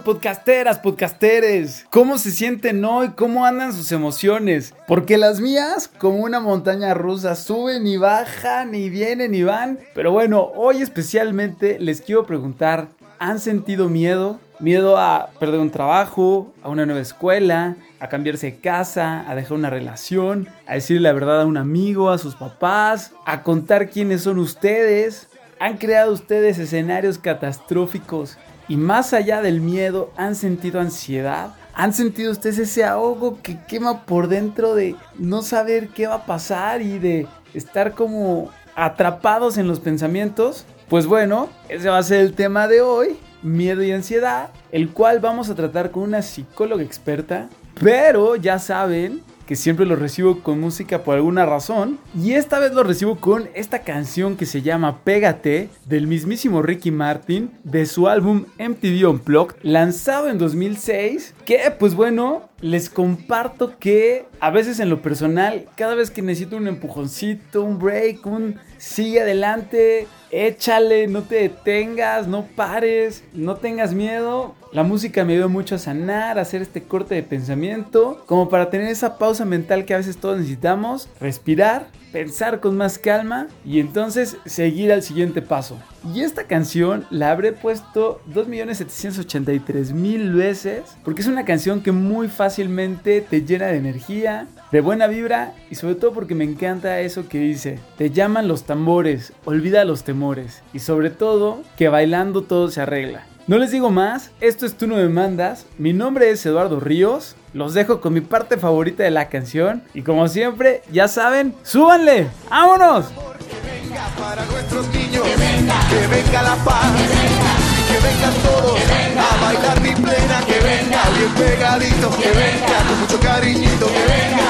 Podcasteras, podcasteres, ¿cómo se sienten hoy? ¿Cómo andan sus emociones? Porque las mías, como una montaña rusa, suben y bajan y vienen y van. Pero bueno, hoy especialmente les quiero preguntar, ¿han sentido miedo? Miedo a perder un trabajo, a una nueva escuela, a cambiarse de casa, a dejar una relación, a decirle la verdad a un amigo, a sus papás, a contar quiénes son ustedes. ¿Han creado ustedes escenarios catastróficos y más allá del miedo, ¿han sentido ansiedad? ¿Han sentido ustedes ese ahogo que quema por dentro de no saber qué va a pasar y de estar como atrapados en los pensamientos? Pues bueno, ese va a ser el tema de hoy, miedo y ansiedad, el cual vamos a tratar con una psicóloga experta. Pero ya saben que siempre lo recibo con música por alguna razón. Y esta vez lo recibo con esta canción que se llama Pégate del mismísimo Ricky Martin de su álbum MTV Unplugged, lanzado en 2006. Que pues bueno, les comparto que a veces en lo personal, cada vez que necesito un empujoncito, un break, un sigue adelante, échale, no te detengas, no pares, no tengas miedo. La música me ayudó mucho a sanar, a hacer este corte de pensamiento, como para tener esa pausa mental que a veces todos necesitamos, respirar pensar con más calma y entonces seguir al siguiente paso. Y esta canción la habré puesto 2.783.000 veces porque es una canción que muy fácilmente te llena de energía, de buena vibra y sobre todo porque me encanta eso que dice, te llaman los tambores, olvida los temores y sobre todo que bailando todo se arregla. No les digo más, esto es Tú no me mandas, mi nombre es Eduardo Ríos, los dejo con mi parte favorita de la canción. Y como siempre, ya saben, súbanle, ¡vámonos! Que venga para nuestros niños, que venga, que venga la paz, que venga, que vengan todos a bailar mi plena, que venga. Bien pegadito, que venga. Con mucho cariñito, que venga.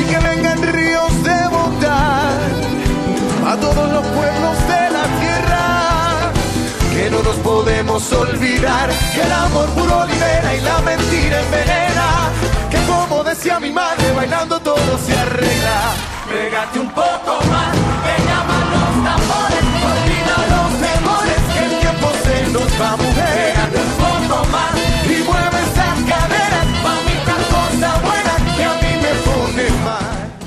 Y que vengan ríos de bondad a todos los pueblos de que no nos podemos olvidar que el amor puro libera y la mentira envenena, que como decía mi madre bailando todo se arregla. Pégate un poco más,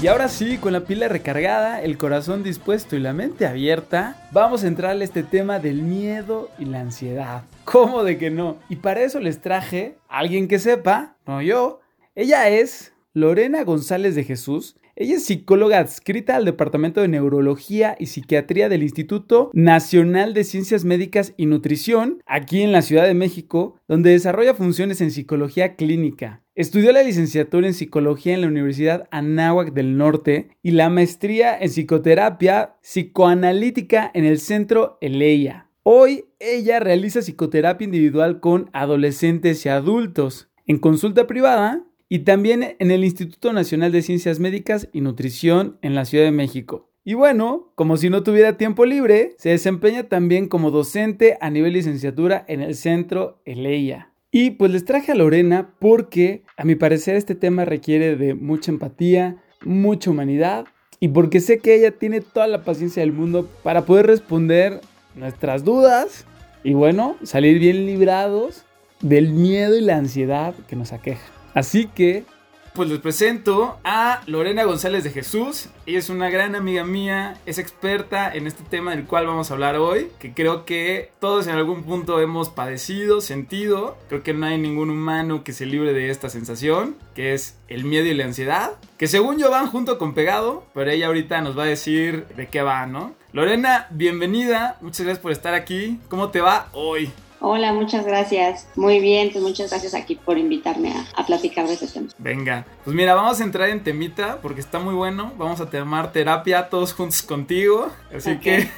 Y ahora sí, con la pila recargada, el corazón dispuesto y la mente abierta, vamos a entrar a este tema del miedo y la ansiedad. ¿Cómo de que no? Y para eso les traje a alguien que sepa, no yo. Ella es Lorena González de Jesús. Ella es psicóloga adscrita al Departamento de Neurología y Psiquiatría del Instituto Nacional de Ciencias Médicas y Nutrición, aquí en la Ciudad de México, donde desarrolla funciones en psicología clínica. Estudió la licenciatura en psicología en la Universidad Anáhuac del Norte y la maestría en psicoterapia psicoanalítica en el Centro Eleia. Hoy ella realiza psicoterapia individual con adolescentes y adultos, en consulta privada y también en el Instituto Nacional de Ciencias Médicas y Nutrición en la Ciudad de México. Y bueno, como si no tuviera tiempo libre, se desempeña también como docente a nivel licenciatura en el Centro Eleia. Y pues les traje a Lorena porque a mi parecer este tema requiere de mucha empatía, mucha humanidad y porque sé que ella tiene toda la paciencia del mundo para poder responder nuestras dudas y bueno, salir bien librados del miedo y la ansiedad que nos aqueja. Así que, pues les presento a Lorena González de Jesús. Ella es una gran amiga mía, es experta en este tema del cual vamos a hablar hoy, que creo que todos en algún punto hemos padecido, sentido. Creo que no hay ningún humano que se libre de esta sensación, que es el miedo y la ansiedad, que según yo van junto con pegado, pero ella ahorita nos va a decir de qué va, ¿no? Lorena, bienvenida, muchas gracias por estar aquí. ¿Cómo te va hoy? Hola, muchas gracias. Muy bien, pues muchas gracias aquí por invitarme a, a, platicar de este tema. Venga, pues mira, vamos a entrar en temita porque está muy bueno. Vamos a tomar terapia todos juntos contigo. Así okay. que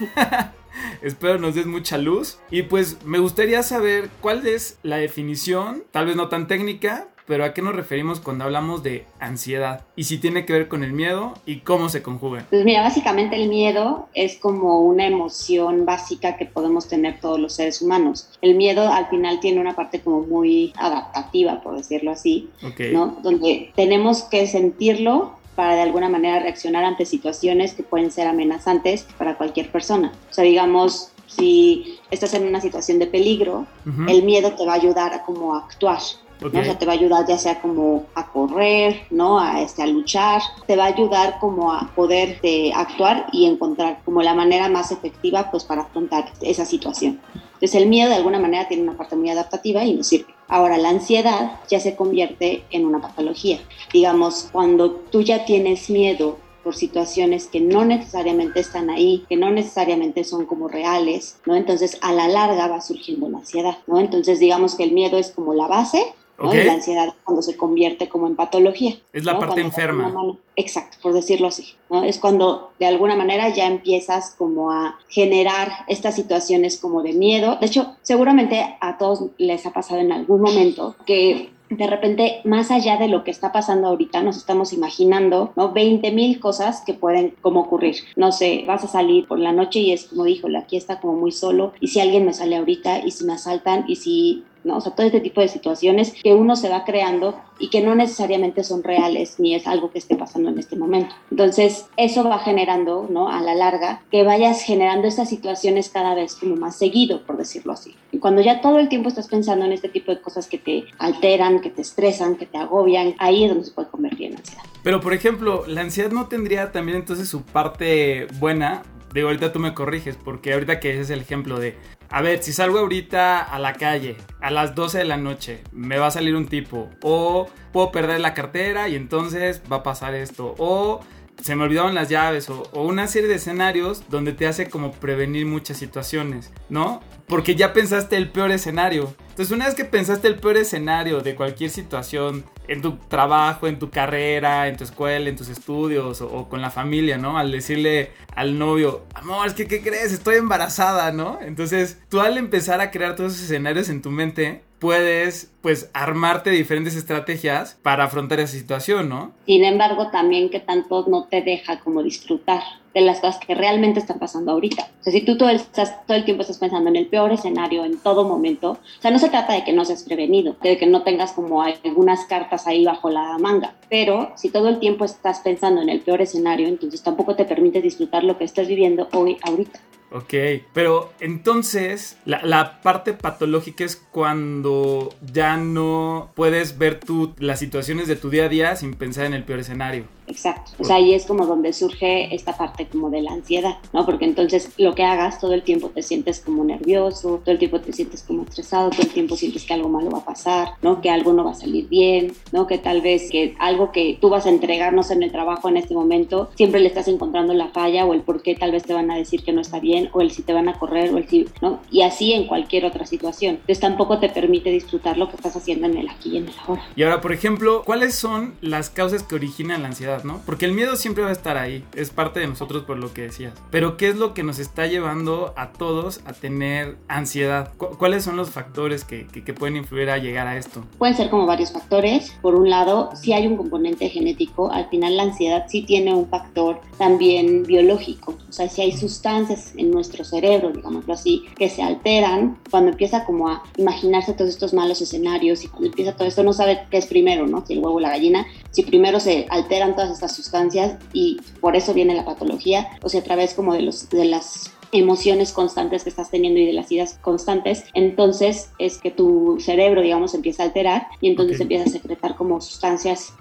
espero nos des mucha luz. Y pues me gustaría saber cuál es la definición, tal vez no tan técnica, pero ¿a qué nos referimos cuando hablamos de ansiedad? Y si tiene que ver con el miedo y cómo se conjuga. Pues mira, básicamente el miedo es como una emoción básica que podemos tener todos los seres humanos. El miedo al final tiene una parte como muy adaptativa, por decirlo así, okay. ¿no? Donde tenemos que sentirlo para de alguna manera reaccionar ante situaciones que pueden ser amenazantes para cualquier persona. O sea, digamos, si estás en una situación de peligro, el miedo te va a ayudar a como actuar. ¿No? O sea, te va a ayudar ya sea como a correr, ¿no? A, este, a luchar, te va a ayudar como a poder eh, actuar y encontrar como la manera más efectiva pues para afrontar esa situación. Entonces el miedo de alguna manera tiene una parte muy adaptativa y nos sirve. Ahora, la ansiedad ya se convierte en una patología. Digamos, cuando tú ya tienes miedo por situaciones que no necesariamente están ahí, que no necesariamente son como reales, ¿no? Entonces, a la larga va surgiendo la ansiedad, ¿no? Entonces, digamos que el miedo es como la base, y la ansiedad cuando se convierte como en patología. Es la parte enferma. exacto, por decirlo así. ¿no? Es cuando de alguna manera ya empiezas como a generar estas situaciones como de miedo. De hecho, seguramente a todos les ha pasado en algún momento que de repente, más allá de lo que está pasando ahorita, nos estamos imaginando, ¿no? 20 mil cosas que pueden como ocurrir. No sé, vas a salir por la noche y es como dijo, aquí está como muy solo, y si alguien me sale ahorita, y si me asaltan, y si ¿no? O sea, todo este tipo de situaciones que uno se va creando y que no necesariamente son reales ni es algo que esté pasando en este momento. Entonces, eso va generando, ¿no? A la larga, que vayas generando estas situaciones cada vez como más seguido, por decirlo así. Y cuando ya todo el tiempo estás pensando en este tipo de cosas que te alteran, que te estresan, que te agobian, ahí es donde se puede convertir en ansiedad. Pero, por ejemplo, la ansiedad no tendría también entonces su parte buena Digo, ahorita tú me corriges, porque ahorita que ese es el ejemplo de, a ver, si salgo ahorita a la calle a las 12 de la noche, me va a salir un tipo, o puedo perder la cartera y entonces va a pasar esto, o se me olvidaron las llaves, o, o una serie de escenarios donde te hace como prevenir muchas situaciones, ¿no? Porque ya pensaste el peor escenario. Entonces, una vez que pensaste el peor escenario de cualquier situación, en tu trabajo, en tu carrera, en tu escuela, en tus estudios o, con la familia, ¿no? Al decirle al novio, amor, es que, ¿qué crees? Estoy embarazada, ¿no? Entonces, tú al empezar a crear todos esos escenarios en tu mente, puedes pues armarte diferentes estrategias para afrontar esa situación, ¿no? Sin embargo, también que tanto no te deja como disfrutar de las cosas que realmente están pasando ahorita. O sea, si tú todo el, todo el tiempo estás pensando en el peor escenario en todo momento, o sea, no se trata de que no seas prevenido, de que no tengas como algunas cartas ahí bajo la manga, pero si todo el tiempo estás pensando en el peor escenario, entonces tampoco te permite disfrutar lo que estás viviendo hoy, ahorita. Ok, pero entonces la, parte patológica es cuando ya no puedes ver tú las situaciones de tu día a día sin pensar en el peor escenario. Exacto, o sea, ahí es como donde surge esta parte como de la ansiedad, ¿no? Porque entonces lo que hagas todo el tiempo te sientes como nervioso, todo el tiempo te sientes como estresado, todo el tiempo sientes que algo malo va a pasar, ¿no? Que algo no va a salir bien, ¿no? Que tal vez que algo que tú vas a entregarnos en el trabajo en este momento, siempre le estás encontrando la falla o el por qué tal vez te van a decir que no está bien o el si te van a correr o el si, ¿no? Y así en cualquier otra situación. Entonces tampoco te permite disfrutar lo que estás haciendo en el aquí y en el ahora. Y ahora, por ejemplo, ¿cuáles son las causas que originan la ansiedad, no? Porque el miedo siempre va a estar ahí, es parte de nosotros por lo que decías. Pero ¿qué es lo que nos está llevando a todos a tener ansiedad? ¿Cuáles son los factores que, que, pueden influir a llegar a esto? Pueden ser como varios factores. Por un lado, si hay un componente genético, al final la ansiedad sí tiene un factor también biológico. O sea, si hay sustancias en nuestro cerebro, digámoslo así, que se alteran, cuando empieza como a imaginarse todos estos malos escenarios y cuando empieza todo esto, no sabe qué es primero, ¿no? Si el huevo o la gallina, si primero se alteran todas estas sustancias y por eso viene la patología, o sea, a través como de, los, de las emociones constantes que estás teniendo y de las ideas constantes, entonces es que tu cerebro, digamos, empieza a alterar y entonces empieza a secretar como sustancias,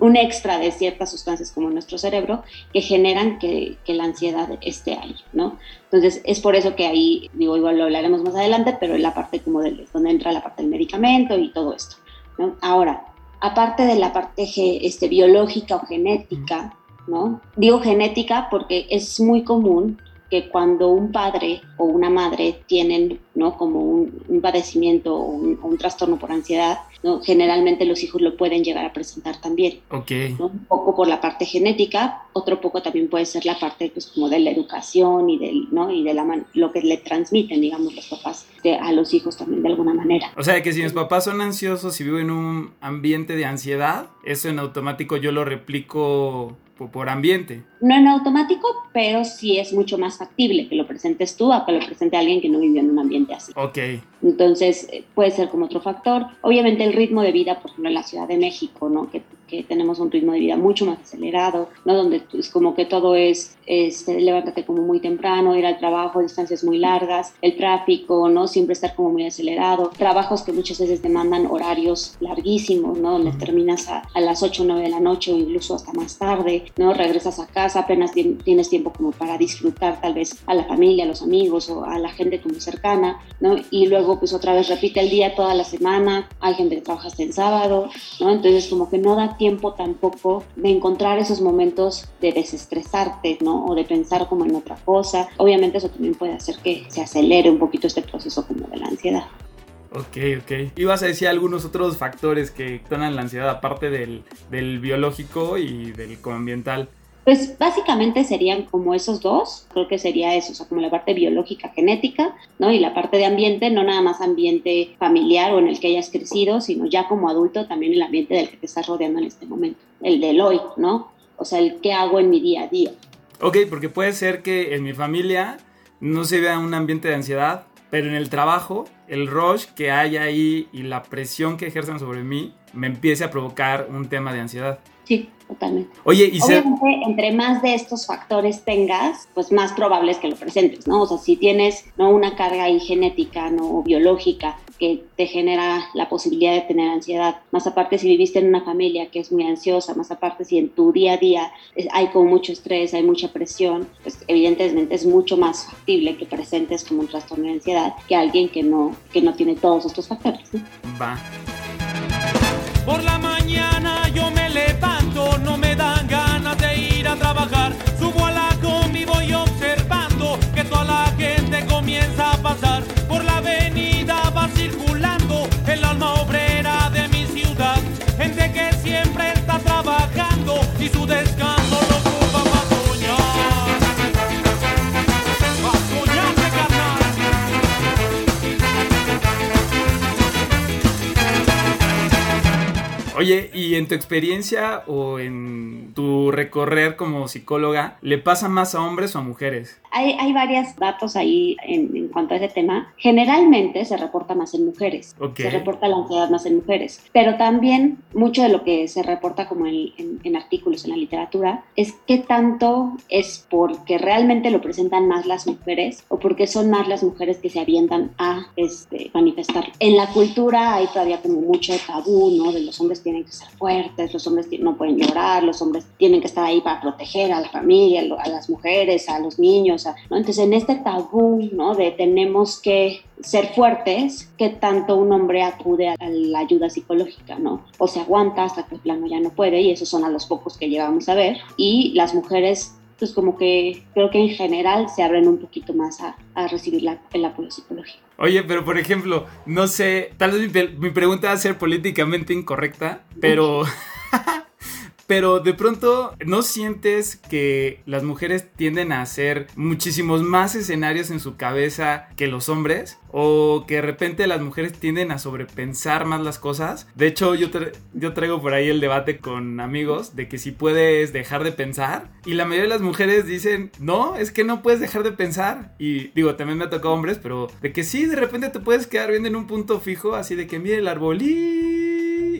un extra de ciertas sustancias como en nuestro cerebro que generan que, que, la ansiedad esté ahí, ¿no? Entonces es por eso que ahí, digo, igual lo hablaremos más adelante, pero la parte como de donde entra la parte del medicamento y todo esto, ¿no? Ahora, aparte de la parte este, biológica o genética, ¿no? Digo genética porque es muy común que cuando un padre o una madre tienen ¿no? como un, padecimiento o un, trastorno por ansiedad, ¿no? generalmente los hijos lo pueden llegar a presentar también. Okay. Un poco por la parte genética, otro poco también puede ser la parte pues, como de la educación y, del, ¿no? y de la lo que le transmiten, digamos, los papás a los hijos también de alguna manera. O sea, que si mis papás son ansiosos y vivo en un ambiente de ansiedad, eso en automático yo lo replico por ambiente. No en automático, pero sí es mucho más factible que lo presentes tú a que lo presente alguien que no vivió en un ambiente así. Ok. Entonces, eh, puede ser como otro factor. Obviamente el ritmo de vida, por ejemplo, en la Ciudad de México, ¿no? Que, que tenemos un ritmo de vida mucho más acelerado, ¿no? Donde es como que todo es este, levántate como muy temprano, ir al trabajo, distancias muy largas, el tráfico, ¿no? Siempre estar como muy acelerado, trabajos que muchas veces demandan horarios larguísimos, ¿no? Donde terminas a, a, las 8 o 9 de la noche o incluso hasta más tarde, ¿no? Regresas a casa, apenas tienes tiempo como para disfrutar tal vez a la familia, a los amigos o a la gente como cercana, ¿no? Y luego pues otra vez repite el día toda la semana, hay gente que trabaja hasta el sábado, ¿no? Entonces como que no da tiempo tampoco de encontrar esos momentos de desestresarte, ¿no? O de pensar como en otra cosa. Obviamente eso también puede hacer que se acelere un poquito este proceso como de la ansiedad. Ok, ok. Ibas a decir algunos otros factores que tonan la ansiedad aparte del, del biológico y del ambiental. Pues básicamente serían como esos dos, creo que sería eso, o sea, como la parte biológica, genética, ¿no? Y la parte de ambiente, no nada más ambiente familiar o en el que hayas crecido, sino ya como adulto también el ambiente del que te estás rodeando en este momento, el del hoy, ¿no? O sea, el qué hago en mi día a día. Ok, porque puede ser que en mi familia no se vea un ambiente de ansiedad, pero en el trabajo, el rush que hay ahí y la presión que ejercen sobre mí me empiece a provocar un tema de ansiedad. Sí, totalmente. Oye, y Obviamente, entre más de estos factores tengas, pues más probable es que lo presentes, ¿no? O sea, si tienes ¿no? una carga ahí genética, ¿no? biológica, que te genera la posibilidad de tener ansiedad, más aparte si viviste en una familia que es muy ansiosa, más aparte si en tu día a día hay como mucho estrés, hay mucha presión, pues evidentemente es mucho más factible que presentes como un trastorno de ansiedad que alguien que no, que no tiene todos estos factores. Va. Por la mañana yo me levanto, Oye, y en tu experiencia o en tu recorrer como psicóloga, ¿le pasa más a hombres o a mujeres? Hay, hay varios datos ahí en, en, cuanto a ese tema. Generalmente se reporta más en mujeres. Okay. Se reporta la ansiedad más en mujeres. Pero también mucho de lo que se reporta como en, en, en artículos en la literatura es qué tanto es porque realmente lo presentan más las mujeres o porque son más las mujeres que se avientan a este, manifestar. En la cultura hay todavía como mucho tabú, ¿no? De los hombres tienen que ser fuertes, los hombres no pueden llorar, los hombres tienen que estar ahí para proteger a la familia, a las mujeres, a los niños, Entonces, en este tabú, ¿no? De tenemos que ser fuertes, que tanto un hombre acude a la ayuda psicológica, ¿no? O se aguanta hasta que el plano ya no puede, y esos son a los pocos que llegamos a ver, y las mujeres pues como que creo que en general se abren un poquito más a, a recibir la, el apoyo psicológico. Oye, pero por ejemplo, no sé, tal vez mi, mi pregunta va a ser políticamente incorrecta, pero... pero de pronto no sientes que las mujeres tienden a hacer muchísimos más escenarios en su cabeza que los hombres o que de repente las mujeres tienden a sobrepensar más las cosas. De hecho, yo, yo traigo por ahí el debate con amigos de que si puedes dejar de pensar y la mayoría de las mujeres dicen, no, es que no puedes dejar de pensar. Y digo, también me ha tocado hombres, pero de que sí, de repente te puedes quedar viendo en un punto fijo, así de que mire el arbolí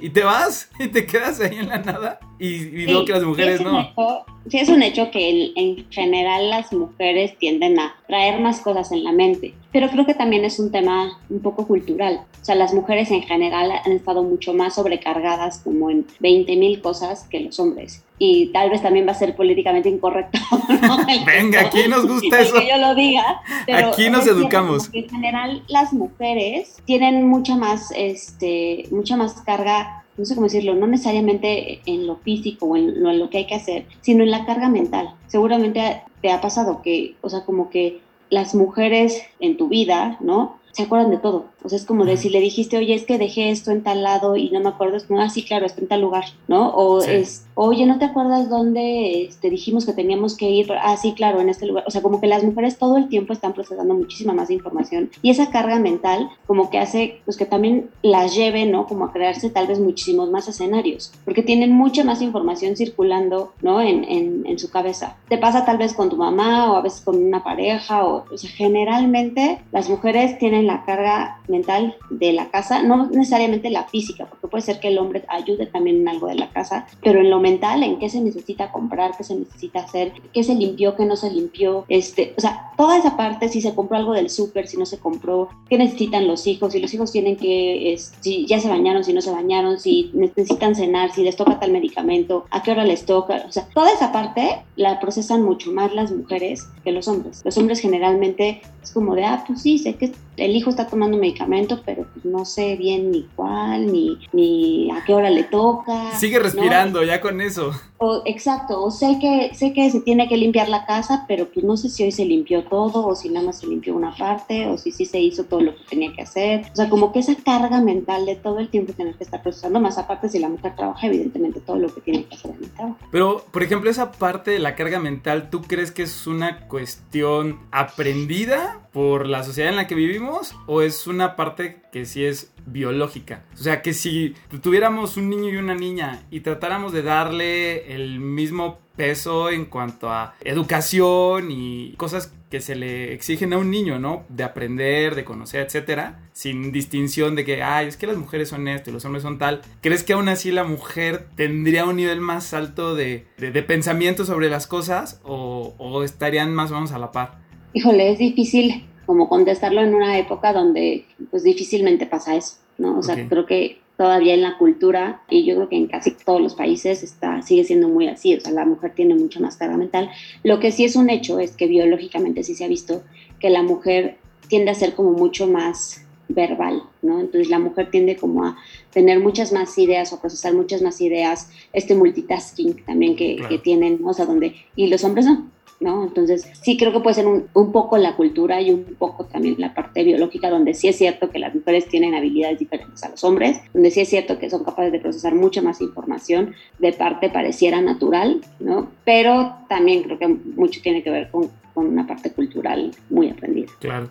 y te vas y te quedas ahí en la nada. Y, y veo que las mujeres sí no. Hecho, sí, es un hecho que el, en general las mujeres tienden a traer más cosas en la mente, pero creo que también es un tema un poco cultural. O sea, las mujeres en general han estado mucho más sobrecargadas como en 20 mil cosas que los hombres. Y tal vez también va a ser políticamente incorrecto. ¿no? Venga, aquí nos gusta eso. Que yo lo diga. Pero aquí nos educamos. En general las mujeres tienen mucha más, este, mucha más carga no sé cómo decirlo, no necesariamente en lo físico o en lo, en lo, que hay que hacer, sino en la carga mental. Seguramente te ha pasado que, o sea, como que las mujeres en tu vida, ¿no? Se acuerdan de todo. O sea, es como de si le dijiste, oye, es que dejé esto en tal lado y no me acuerdo, es como, ah, sí, claro, está en tal lugar, ¿no? O sí. es, oye, ¿no te acuerdas dónde este, dijimos que teníamos que ir? Ah, sí, claro, en este lugar. O sea, como que las mujeres todo el tiempo están procesando muchísima más información y esa carga mental como que hace, pues que también las lleve, ¿no? Como a crearse tal vez muchísimos más escenarios, porque tienen mucha más información circulando, ¿no? En, en, en su cabeza. Te pasa tal vez con tu mamá o a veces con una pareja, o, o sea, generalmente las mujeres tienen la carga mental de la casa, no necesariamente la física, porque puede ser que el hombre ayude también en algo de la casa, pero en lo mental, en qué se necesita comprar, qué se necesita hacer, qué se limpió, qué no se limpió, este, o sea, toda esa parte, si se compró algo del súper, si no se compró, qué necesitan los hijos, si los hijos tienen que, si ya se bañaron, si no se bañaron, si necesitan cenar, si les toca tal medicamento, a qué hora les toca, o sea, toda esa parte la procesan mucho más las mujeres que los hombres. Los hombres generalmente es como de, ah, pues sí, sé que el hijo está tomando medicamento, pero pues no sé bien ni cuál, ni, ni a qué hora le toca. Sigue respirando, ya con eso. O, exacto, o sé que, sé que se tiene que limpiar la casa, pero pues no sé si hoy se limpió todo, o si nada más se limpió una parte, o si sí se hizo todo lo que tenía que hacer. O sea, como que esa carga mental de todo el tiempo tener que estar procesando, más aparte si la mujer trabaja, evidentemente todo lo que tiene que hacer en el trabajo. Pero, por ejemplo, esa parte de la carga mental, ¿tú crees que es una cuestión aprendida por la sociedad en la que vivimos o es una parte que sí es biológica? O sea, que si tuviéramos un niño y una niña y tratáramos de darle el mismo peso en cuanto a educación y cosas que se le exigen a un niño, ¿no? De aprender, de conocer, etcétera, sin distinción de que, ay, es que las mujeres son esto y los hombres son tal. ¿Crees que aún así la mujer tendría un nivel más alto de, pensamiento sobre las cosas o, o estarían más o menos a la par? Híjole, es difícil como contestarlo en una época donde pues difícilmente pasa eso, ¿no? O sea, creo que todavía en la cultura y yo creo que en casi todos los países está, sigue siendo muy así, o sea, la mujer tiene mucha más carga mental. Lo que sí es un hecho es que biológicamente sí se ha visto que la mujer tiende a ser como mucho más verbal, ¿no? Entonces la mujer tiende como a tener muchas más ideas o procesar muchas más ideas, este multitasking también que, que tienen, o sea, donde, y los hombres no, ¿no? Entonces, sí creo que puede ser un, poco la cultura y un poco también la parte biológica, donde sí es cierto que las mujeres tienen habilidades diferentes a los hombres, donde sí es cierto que son capaces de procesar mucha más información, de parte pareciera natural, ¿no? Pero también creo que mucho tiene que ver con, una parte cultural muy aprendida. Claro.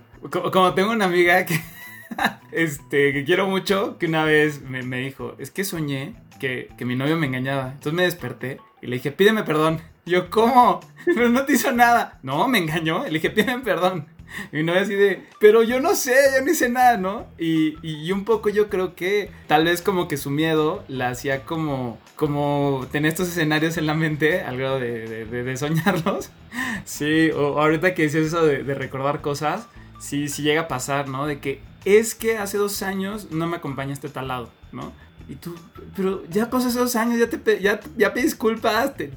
Como, tengo una amiga que, este, que quiero mucho, que una vez me, me dijo, es que soñé que, que mi novio me engañaba. Entonces me desperté y le dije, pídeme perdón. Yo, ¿cómo? Pero no te hizo nada. No, me engañó. Le dije, pídeme perdón. Y no así de, pero yo no sé, yo no hice nada, ¿no? Y, y, un poco yo creo que tal vez como que su miedo la hacía como, como tener estos escenarios en la mente, algo de, de, de, soñarlos. Sí, o ahorita que decías eso de, recordar cosas, sí llega a pasar, ¿no? De que es que hace dos años no me acompañaste a tal lado, ¿no? Y tú, pero ya pasó esos años, ya te ya, ya pedí disculpas, te,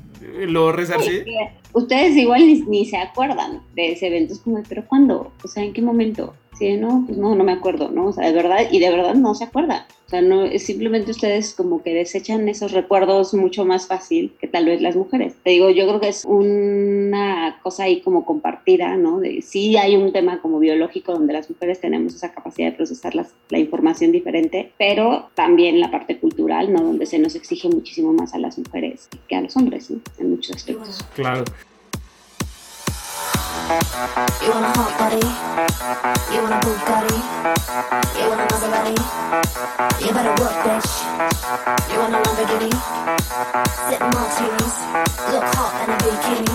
lo resarcí. ustedes igual ni, ni, se acuerdan de ese evento, es como, pero ¿cuándo? O sea, ¿en qué momento? Sí, no, pues no, no me acuerdo, ¿no? O sea, de verdad, y de verdad no se acuerda. O sea, no, simplemente ustedes como que desechan esos recuerdos mucho más fácil que tal vez las mujeres. Te digo, yo creo que es una cosa ahí como compartida, ¿no? De, sí hay un tema como biológico donde las mujeres tenemos esa capacidad de procesar las, la información diferente, pero también la parte cultural, ¿no? Donde se nos exige muchísimo más a las mujeres que a los hombres, ¿no? En muchos aspectos. Claro. You want a hot body? You want a Bugatti? You want a Maserati? You better work, bitch. You want a Lamborghini? Sip martinis, look hot in a bikini.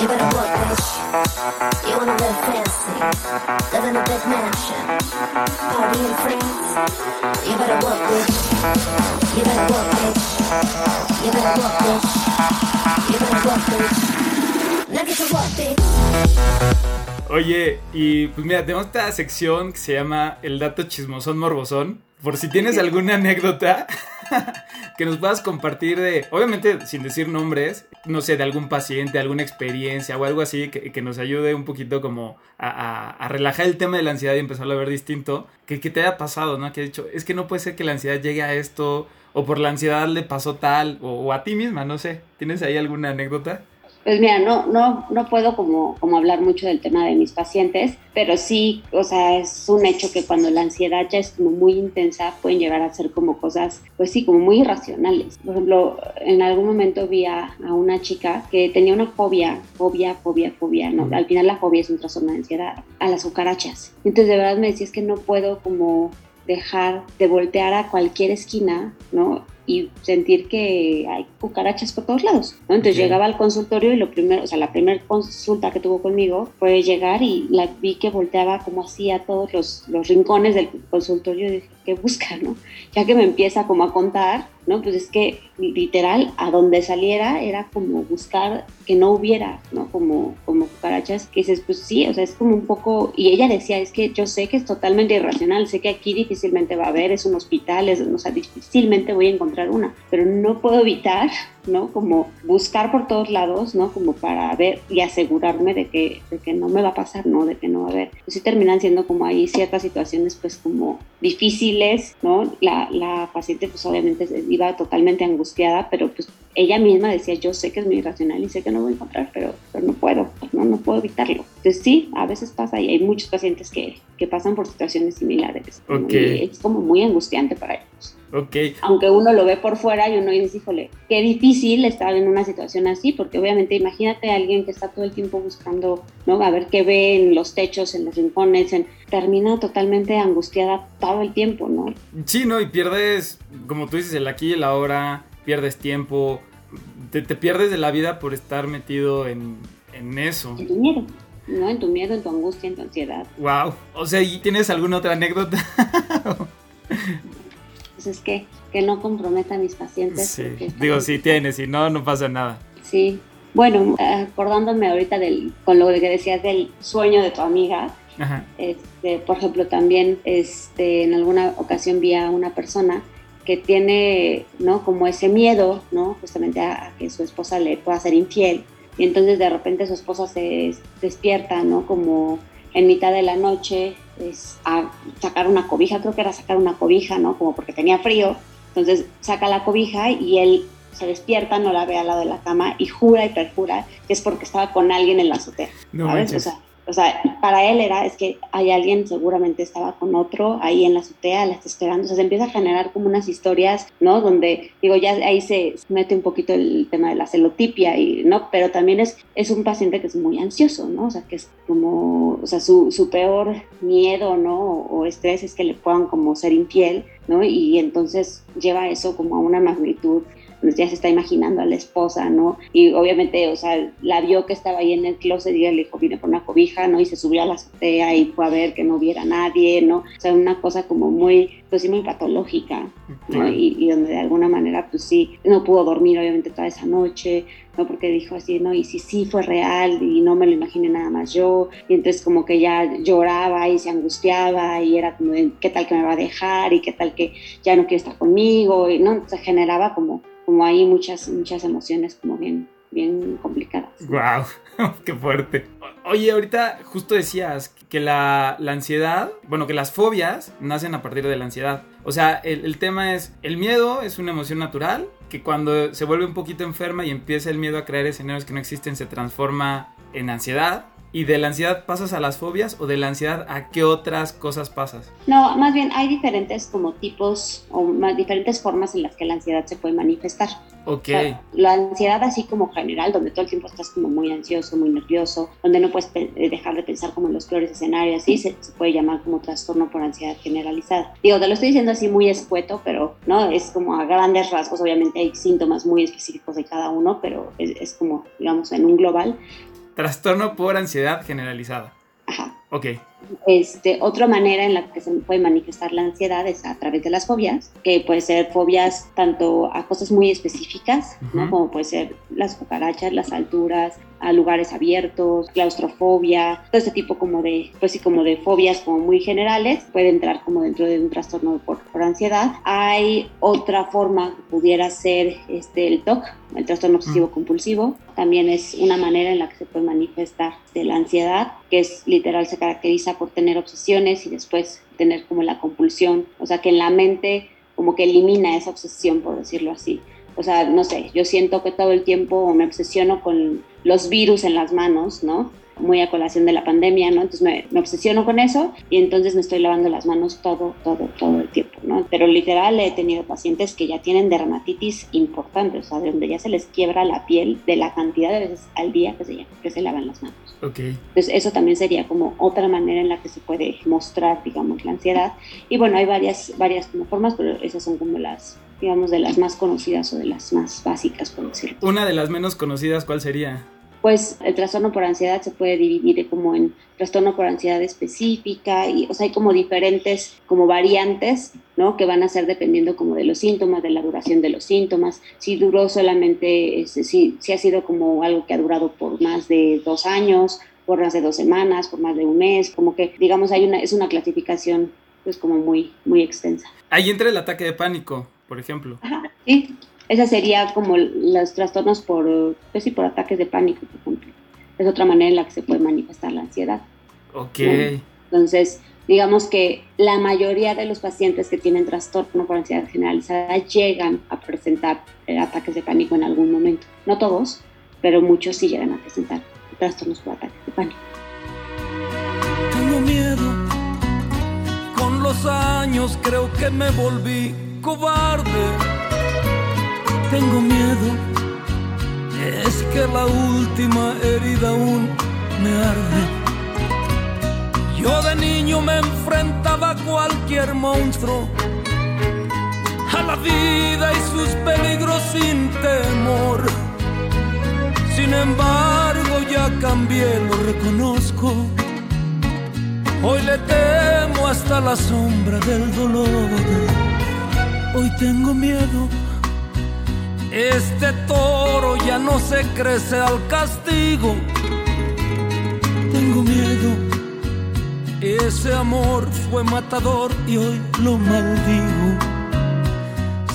You better work, bitch. You wanna live fancy, live in a big mansion, party in France. You better work, bitch. You better work, bitch. You better work, bitch. You better work, bitch. Oye, y pues mira, tenemos esta sección que se llama El dato chismosón morbosón. Por si tienes alguna anécdota que nos puedas compartir de, obviamente sin decir nombres, no sé, de algún paciente, alguna experiencia o algo así que, nos ayude un poquito como a, relajar el tema de la ansiedad y empezarlo a ver distinto, que, te haya pasado, ¿no? Que ha dicho, es que no puede ser que la ansiedad llegue a esto, o por la ansiedad le pasó tal, o a ti misma, no sé. ¿Tienes ahí alguna anécdota? Pues mira, no, no, no puedo como, como hablar mucho del tema de mis pacientes, pero sí, o sea, es un hecho que cuando la ansiedad ya es como muy intensa, pueden llegar a ser como cosas, pues sí, como muy irracionales. Por ejemplo, en algún momento vi a, una chica que tenía una fobia, fobia, fobia, fobia, ¿no? Al final la fobia es un trastorno de ansiedad, a las cucarachas. Entonces de verdad me decía, es que no puedo como dejar de voltear a cualquier esquina, ¿no? Y sentir que hay cucarachas por todos lados. ¿no? Entonces llegaba al consultorio y lo primero, o sea, la primera consulta que tuvo conmigo fue llegar y la vi que volteaba como así a todos los, los rincones del consultorio y dije, ¿qué busca, no? Ya que me empieza como a contar, ¿no? Pues es que literal, a donde saliera era como buscar que no hubiera, ¿no? Como, como cucarachas, que dices, pues sí, o sea, es como un poco, y ella decía, es que yo sé que es totalmente irracional, sé que aquí difícilmente va a haber, es un hospital, es, o sea, difícilmente voy a encontrar una, pero no puedo evitar, ¿no? Como buscar por todos lados, ¿no? Como para ver y asegurarme de que, de que no me va a pasar, ¿no? De que no va a haber. Pues sí terminan siendo como ahí ciertas situaciones, pues como difíciles, ¿no? La, la paciente, pues obviamente iba totalmente angustiada, pero pues ella misma decía, yo sé que es muy irracional y sé que no voy a encontrar, pero, pero no puedo, no, no puedo evitarlo. Entonces sí, a veces pasa y hay muchos pacientes que, que pasan por situaciones similares. ¿no? Ok. Y es como muy angustiante para ellos aunque uno lo ve por fuera y uno dice, híjole, qué difícil estar en una situación así, porque obviamente imagínate a alguien que está todo el tiempo buscando, ¿no? A ver qué ve en los techos, en los rincones, en, termina totalmente angustiada todo el tiempo, ¿no? Sí, ¿no? Y pierdes, como tú dices, el aquí y el ahora, pierdes tiempo, te, te pierdes de la vida por estar metido en, en eso. En tu miedo, ¿no? En tu miedo, en tu angustia, en tu ansiedad. Wow. O sea, ¿y tienes alguna otra anécdota? Entonces, que, que no comprometa a mis pacientes. sí. Digo, sí tienes, si no, no pasa nada. Sí. Bueno, acordándome ahorita del, con lo que decías del sueño de tu amiga, Ajá. Este, por ejemplo, también este, en alguna ocasión vi a una persona que tiene, ¿no? Como ese miedo, ¿no? Justamente a, a que su esposa le pueda ser infiel. Y entonces de repente su esposa se despierta, ¿no? Como en mitad de la noche, es a sacar una cobija, creo que era sacar una cobija, ¿no? Como porque tenía frío. Entonces saca la cobija y él se despierta, no la ve al lado de la cama y jura y perjura que es porque estaba con alguien en la azotea. No ¿sabes? O sea, o sea, para él era, es que hay alguien, seguramente estaba con otro ahí en la azotea, la está esperando. O sea, se empieza a generar como unas historias, ¿no? Donde, digo, ya ahí se mete un poquito el tema de la celotipia, y, ¿no? Pero también es, es un paciente que es muy ansioso, ¿no? O sea, que es como, o sea, su, su peor miedo, ¿no? O, o estrés es que le puedan como ser infiel, ¿no? Y entonces lleva eso como a una magnitud pues ya se está imaginando a la esposa, ¿no? Y obviamente, o sea, la vio que estaba ahí en el closet y le dijo, vine por una cobija, ¿no? Y se subió a la azotea y fue a ver que no hubiera nadie, ¿no? O sea, una cosa como muy, pues sí, muy patológica, ¿no? Y, y donde de alguna manera, pues sí, no pudo dormir obviamente toda esa noche, ¿no? Porque dijo así, ¿no? Y si sí fue real y no me lo imaginé nada más yo, y entonces como que ya lloraba y se angustiaba y era como, ¿qué tal que me va a dejar? Y qué tal que ya no quiere estar conmigo, y no, se generaba como como ahí muchas, muchas emociones como bien, bien complicadas. Wow, qué fuerte. Oye, ahorita justo decías que la, la ansiedad, bueno, que las fobias nacen a partir de la ansiedad. O sea, el, el tema es, el miedo es una emoción natural, que cuando se vuelve un poquito enferma y empieza el miedo a crear escenarios que no existen, se transforma en ansiedad. ¿Y de la ansiedad pasas a las fobias o de la ansiedad a qué otras cosas pasas? No, más bien hay diferentes como tipos o más diferentes formas en las que la ansiedad se puede manifestar. Ok, O sea, la ansiedad así como general, donde todo el tiempo estás como muy ansioso, muy nervioso, donde no puedes dejar de pensar como en los peores escenarios, así se, se puede llamar como trastorno por ansiedad generalizada. Digo, te lo estoy diciendo así muy escueto, pero no es como a grandes rasgos, obviamente hay síntomas muy específicos de cada uno, pero es, es como, digamos, en un global. Trastorno por ansiedad generalizada. Ajá. Ok, Este, otra manera en la que se puede manifestar la ansiedad es a través de las fobias, que puede ser fobias tanto a cosas muy específicas, ¿no? Como puede ser las cucarachas, las alturas, a lugares abiertos, claustrofobia, todo este tipo como de, pues sí, como de fobias como muy generales, puede entrar como dentro de un trastorno por, por ansiedad. Hay otra forma que pudiera ser este, el TOC, el trastorno obsesivo compulsivo, también es una manera en la que se puede manifestar de la ansiedad, que es literal se caracteriza por tener obsesiones y después tener como la compulsión, o sea que en la mente como que elimina esa obsesión, por decirlo así. O sea, no sé, yo siento que todo el tiempo me obsesiono con los virus en las manos, ¿no? Muy a colación de la pandemia, ¿no? Entonces me, me obsesiono con eso y entonces me estoy lavando las manos todo, todo, todo el tiempo, ¿no? Pero literal he tenido pacientes que ya tienen dermatitis importante, o sea, de donde ya se les quiebra la piel de la cantidad de veces al día que se, que se lavan las manos. ok. Entonces eso también sería como otra manera en la que se puede mostrar, digamos, la ansiedad. Y bueno, hay varias, varias como formas, pero esas son como las, digamos, de las más conocidas o de las más básicas, por decirlo. Una de las menos conocidas, ¿cuál sería? Pues el trastorno por ansiedad se puede dividir como en trastorno por ansiedad específica y, o sea, hay como diferentes como variantes, ¿no? Que van a ser dependiendo como de los síntomas, de la duración de los síntomas. Si duró solamente, este, si, si ha sido como algo que ha durado por más de dos años, por más de dos semanas, por más de un mes, como que, digamos, hay una, es una clasificación pues como muy, muy extensa. Ahí entra el ataque de pánico, por ejemplo. Ajá, sí, esa sería como los trastornos por, pues sí, por ataques de pánico, por ejemplo. Es otra manera en la que se puede manifestar la ansiedad. Ok. ¿no? Entonces, digamos que la mayoría de los pacientes que tienen trastorno por ansiedad generalizada llegan a presentar eh, ataques de pánico en algún momento. No todos, pero muchos sí llegan a presentar trastornos por ataques de pánico. Tengo miedo. Con los años creo que me volví cobarde. Tengo miedo. Es que la última herida aún me arde. Yo de niño me enfrentaba a cualquier monstruo. A la vida y sus peligros sin temor. Sin embargo ya cambié, lo reconozco. Hoy le temo hasta la sombra del dolor. Hoy tengo miedo. Este toro ya no se crece al castigo. Tengo miedo. Ese amor fue matador y hoy lo maldigo.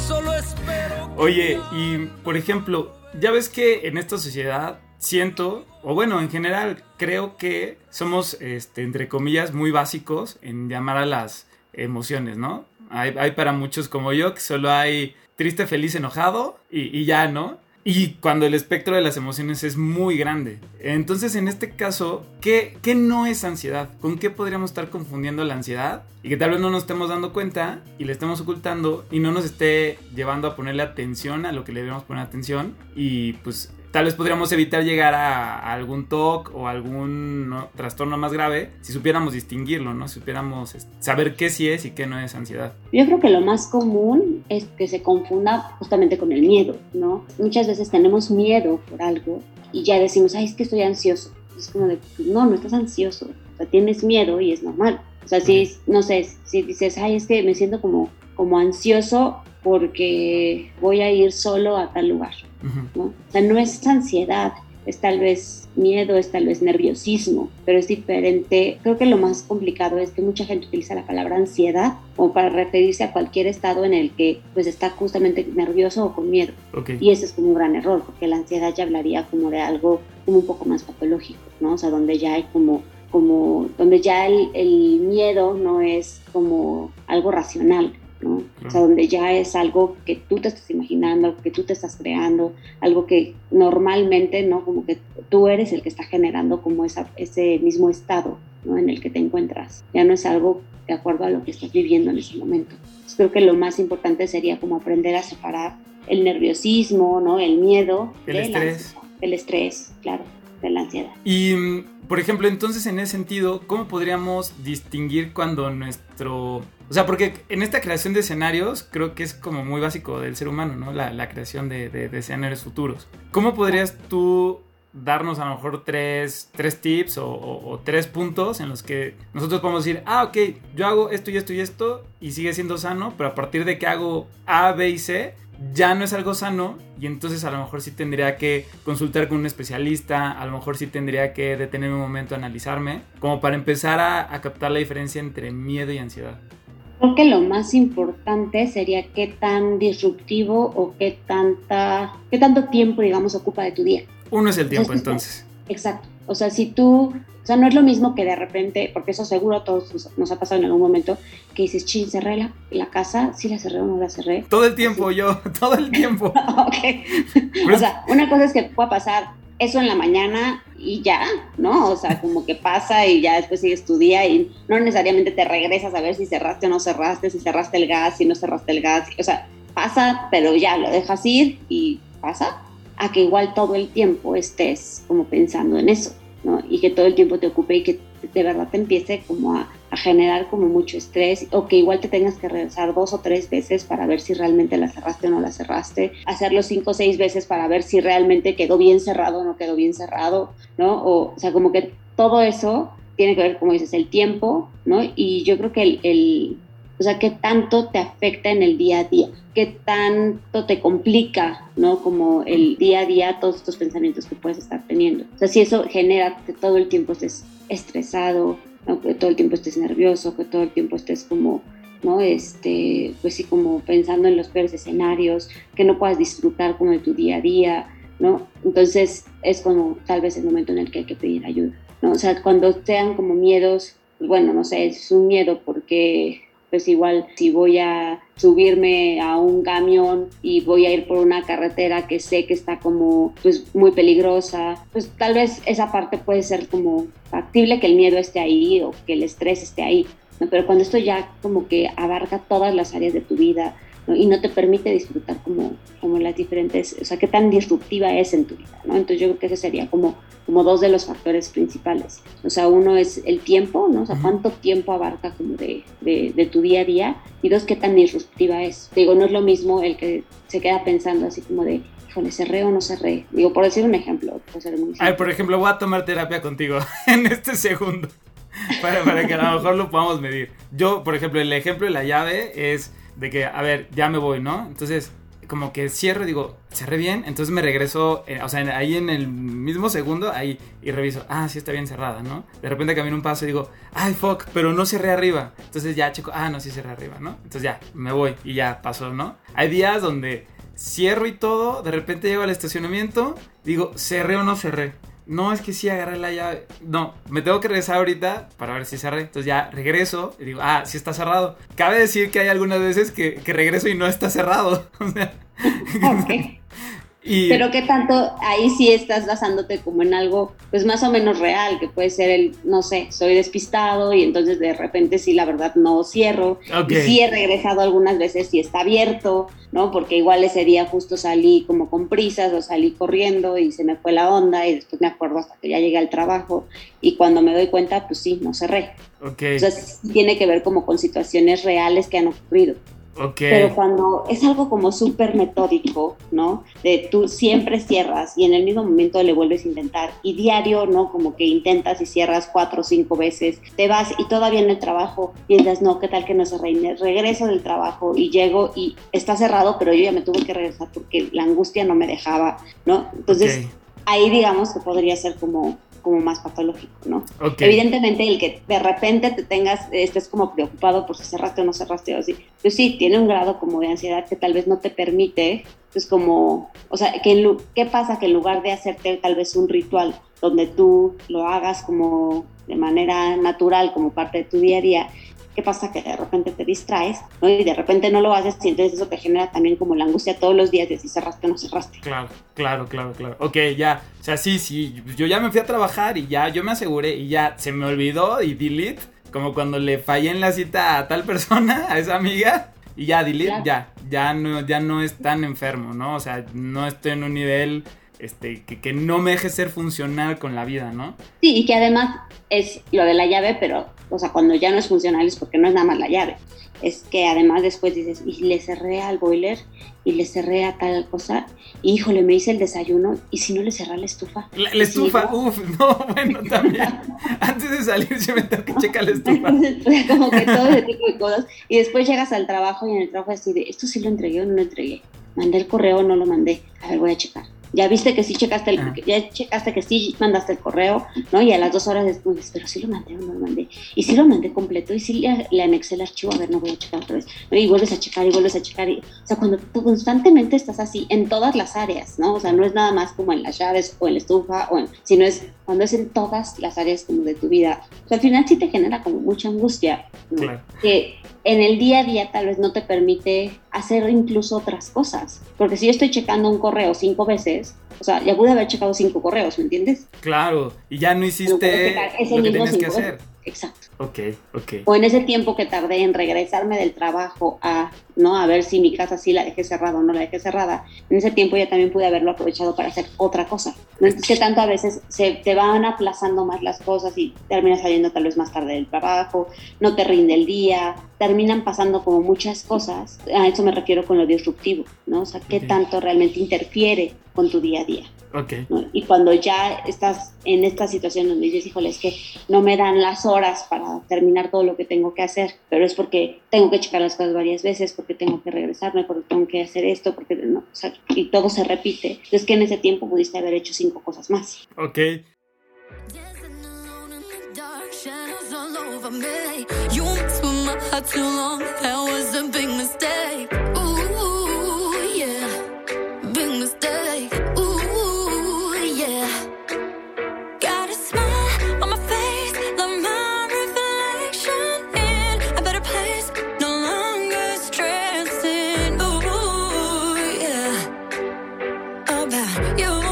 Solo espero. Oye, y por ejemplo, ya ves que en esta sociedad siento, o bueno, en general creo que somos, este, entre comillas, muy básicos en llamar a las emociones, ¿no? Hay, para muchos como yo que solo hay triste, feliz, enojado y, y ya, ¿no? Y cuando el espectro de las emociones es muy grande. Entonces, en este caso, ¿qué, ¿qué, no es ansiedad? ¿Con qué podríamos estar confundiendo la ansiedad? Y que tal vez no nos estemos dando cuenta y le estemos ocultando y no nos esté llevando a ponerle atención a lo que le debemos poner atención. Y pues tal vez podríamos evitar llegar a, a algún TOC o algún ¿no? trastorno más grave si supiéramos distinguirlo, ¿no? Si supiéramos saber qué sí es y qué no es ansiedad. Yo creo que lo más común es que se confunda justamente con el miedo, ¿no? Muchas veces tenemos miedo por algo y ya decimos, ay, es que estoy ansioso. Es como de, no, no estás ansioso. O sea, tienes miedo y es normal. O sea, si, no sé, si dices, ay, es que me siento como, como ansioso porque voy a ir solo a tal lugar. ¿no? O sea, no es ansiedad, es tal vez miedo, es tal vez nerviosismo, pero es diferente. Creo que lo más complicado es que mucha gente utiliza la palabra ansiedad como para referirse a cualquier estado en el que pues está justamente nervioso o con miedo. Okay. Y ese es como un gran error, porque la ansiedad ya hablaría como de algo como un poco más patológico, ¿no? O sea, donde ya hay como como donde ya el, el miedo no es como algo racional, ¿no? O sea, donde ya es algo que tú te estás imaginando, que tú te estás creando, algo que normalmente, ¿no? Como que tú eres el que está generando como esa, ese mismo estado, ¿no? En el que te encuentras. Ya no es algo de acuerdo a lo que estás viviendo en ese momento. Entonces, creo que lo más importante sería como aprender a separar el nerviosismo, ¿no? El miedo. El estrés. La, el estrés, claro, de la ansiedad. Y por ejemplo, entonces en ese sentido, ¿cómo podríamos distinguir cuando nuestro... O sea, porque en esta creación de escenarios creo que es como muy básico del ser humano, ¿no? La, la creación de, de, de, escenarios futuros. ¿Cómo podrías tú darnos a lo mejor tres, tres tips o, o, o, tres puntos en los que nosotros podemos decir, ah, ok, yo hago esto y esto y esto y sigue siendo sano, pero a partir de que hago A, B y C, ya no es algo sano y entonces a lo mejor sí tendría que consultar con un especialista, a lo mejor sí tendría que detenerme un momento a analizarme, como para empezar a, a captar la diferencia entre miedo y ansiedad. Creo que lo más importante sería qué tan disruptivo o qué, tanta, qué tanto tiempo, digamos, ocupa de tu día. Uno es el tiempo, entonces. Exacto. O sea, si tú, o sea, no es lo mismo que de repente, porque eso seguro a todos nos, nos ha pasado en algún momento, que dices, chin, cerré la, la, casa, sí la cerré o no la cerré. Todo el tiempo, sí. yo, todo el tiempo. ok. o sea, una cosa es que pueda pasar eso en la mañana y ya, ¿no? O sea, como que pasa y ya después sigues tu día y no necesariamente te regresas a ver si cerraste o no cerraste, si cerraste el gas, si no cerraste el gas. O sea, pasa, pero ya lo dejas ir y pasa a que igual todo el tiempo estés como pensando en eso, ¿no? Y que todo el tiempo te ocupe y que de verdad te empiece como a, generar como mucho estrés o que igual te tengas que regresar dos o tres veces para ver si realmente la cerraste o no la cerraste, hacerlo cinco o seis veces para ver si realmente quedó bien cerrado o no quedó bien cerrado, ¿no? O, o sea, como que todo eso tiene que ver, como dices, el tiempo, ¿no? Y yo creo que el, el o sea, qué tanto te afecta en el día a día, qué tanto te complica, ¿no? Como el día a día, todos estos pensamientos que puedes estar teniendo. O sea, si eso genera que todo el tiempo estés estresado, ¿no? que todo el tiempo estés nervioso, que todo el tiempo estés como, ¿no? Este, pues sí, como pensando en los peores escenarios, que no puedas disfrutar como de tu día a día, ¿no? Entonces es como tal vez el momento en el que hay que pedir ayuda, ¿no? O sea, cuando sean como miedos, bueno, no sé, es un miedo porque pues igual si voy a subirme a un camión y voy a ir por una carretera que sé que está como pues muy peligrosa, pues tal vez esa parte puede ser como factible que el miedo esté ahí o que el estrés esté ahí, ¿no? pero cuando esto ya como que abarca todas las áreas de tu vida ¿no? y no te permite disfrutar como, como las diferentes, o sea, qué tan disruptiva es en tu vida, ¿no? Entonces yo creo que ese sería como como dos de los factores principales. O sea, uno es el tiempo, ¿no? O sea, cuánto tiempo abarca como de, de, de, tu día a día. Y dos, qué tan disruptiva es. Digo, no es lo mismo el que se queda pensando así como de, híjole, cerré o no cerré. Digo, por decir un ejemplo. Ser muy Ay, por ejemplo, voy a tomar terapia contigo en este segundo. Para, para que a lo mejor lo podamos medir. Yo, por ejemplo, el ejemplo de la llave es de que, a ver, ya me voy, ¿no? Entonces, como que cierro digo, cerré bien, entonces me regreso, eh, o sea, ahí en el mismo segundo, ahí, y reviso, ah, sí está bien cerrada, ¿no? De repente camino un paso y digo, ay, fuck, pero no cerré arriba. Entonces ya checo, ah, no, sí cerré arriba, ¿no? Entonces ya, me voy y ya pasó, ¿no? Hay días donde cierro y todo, de repente llego al estacionamiento, digo, cerré o no cerré. No, es que sí agarré la llave. No, me tengo que regresar ahorita para ver si cerré. Entonces ya regreso y digo, ah, sí está cerrado. Cabe decir que hay algunas veces que, regreso y no está cerrado. O sea. Y... Pero qué tanto ahí sí estás basándote como en algo pues más o menos real, que puede ser el, no sé, soy despistado y entonces de repente sí la verdad no cierro. Okay. Y sí he regresado algunas veces y está abierto, ¿no? Porque igual ese día justo salí como con prisas o salí corriendo y se me fue la onda y después me acuerdo hasta que ya llegué al trabajo y cuando me doy cuenta pues sí, no cerré. Okay. Entonces tiene que ver como con situaciones reales que han ocurrido. Okay. Pero cuando es algo como súper metódico, ¿no? De tú siempre cierras y en el mismo momento le vuelves a intentar y diario, ¿no? Como que intentas y cierras cuatro o cinco veces, te vas y todavía en el trabajo piensas, no, ¿qué tal que no se reine? Regreso del trabajo y llego y está cerrado, pero yo ya me tuve que regresar porque la angustia no me dejaba, ¿no? Entonces, Okay. ahí digamos que podría ser como como más patológico, ¿no? Okay. Evidentemente el que de repente te tengas, estés como preocupado por si cerraste o no cerraste o así, pues sí, tiene un grado como de ansiedad que tal vez no te permite, pues como, o sea, que ¿qué pasa? Que en lugar de hacerte tal vez un ritual donde tú lo hagas como de manera natural, como parte de tu día a día, ¿qué pasa? Que de repente te distraes, ¿no? Y de repente no lo haces y entonces eso te genera también como la angustia todos los días de si cerraste o no cerraste. Claro, claro, claro, claro. Ok, ya. O sea, sí, sí. Yo ya me fui a trabajar y ya yo me aseguré y ya se me olvidó y delete. Como cuando le fallé en la cita a tal persona, a esa amiga. Y ya, delete, Claro. ya. Ya no, ya no es tan enfermo, ¿no? O sea, no estoy en un nivel este, que, que no me deje ser funcional con la vida, ¿no? Sí, y que además es lo de la llave, pero, o sea, cuando ya no es funcional es porque no es nada más la llave. Es que además después dices, y le cerré al boiler, y le cerré a tal cosa, y híjole, me hice el desayuno, y si no le cerré la estufa. La, estufa, uff, no, bueno, también. Antes de salir se me tengo que checar la estufa. Entonces, como que todo ese tipo de cosas. Y después llegas al trabajo y en el trabajo así de, ¿esto sí lo entregué o no lo entregué? ¿Mandé el correo o no lo mandé? A ver, voy a checar. Ya viste que sí checaste el, Ah. ya checaste que sí mandaste el correo, ¿no? Y a las dos horas después, pero sí lo mandé o no lo mandé. Y sí lo mandé completo y sí le, le anexé el archivo, a ver, no voy a checar otra vez. ¿no? Y vuelves a checar y vuelves a checar. Y, o sea, cuando tú constantemente estás así en todas las áreas, ¿no? O sea, no es nada más como en las llaves o en la estufa, o en, sino es cuando es en todas las áreas como de tu vida. O sea, al final sí te genera como mucha angustia, ¿no? Que en el día a día tal vez no te permite hacer incluso otras cosas. Porque si yo estoy checando un correo cinco veces, o sea, ya pude haber checado cinco correos, ¿me entiendes? Claro, y ya no hiciste lo que tenías que hacer. veces. Exacto. Ok, ok. O en ese tiempo que tardé en regresarme del trabajo a ¿no? A ver si mi casa sí la dejé cerrada o no la dejé cerrada. En ese tiempo ya también pude haberlo aprovechado para hacer otra cosa. No es que tanto a veces se te van aplazando más las cosas y terminas saliendo tal vez más tarde del trabajo, no te rinde el día, terminan pasando como muchas cosas. A eso me refiero con lo disruptivo, ¿no? O sea, qué Ok. tanto realmente interfiere con tu día a día. Ok. ¿no? Y cuando ya estás en esta situación donde dices, híjole, es que no me dan las horas para terminar todo lo que tengo que hacer, pero es porque tengo que checar las cosas varias veces, porque tengo que regresarme, porque tengo que hacer esto, porque no, o sea, y todo se repite. Es que en ese tiempo pudiste haber hecho cinco cosas más. Ok. You,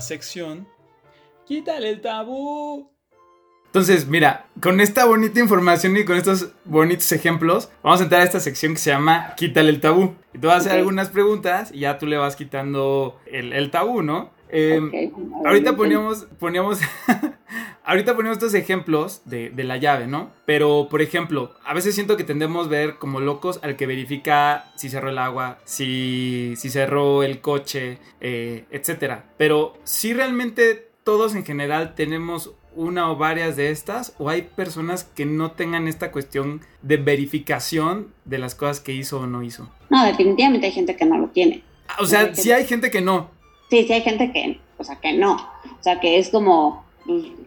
sección, quítale el tabú. Entonces, mira, con esta bonita información y con estos bonitos ejemplos, vamos a entrar a esta sección que se llama Quítale el tabú. Y te voy a hacer algunas preguntas y ya tú le vas quitando el, el tabú, ¿no? Eh, Ahorita poníamos, poníamos, ahorita poníamos estos ejemplos de, de la llave, ¿no? Pero, por ejemplo, a veces siento que tendemos a ver como locos al que verifica si cerró el agua, si, si cerró el coche, eh, etcétera. Pero, si realmente todos en general tenemos una o varias de estas, o hay personas que no tengan esta cuestión de verificación de las cosas que hizo o no hizo. No, definitivamente hay gente que no lo tiene. Ah, O sea, sí hay gente que no. Sí, sí hay gente que, o sea, que no. O sea, que es como,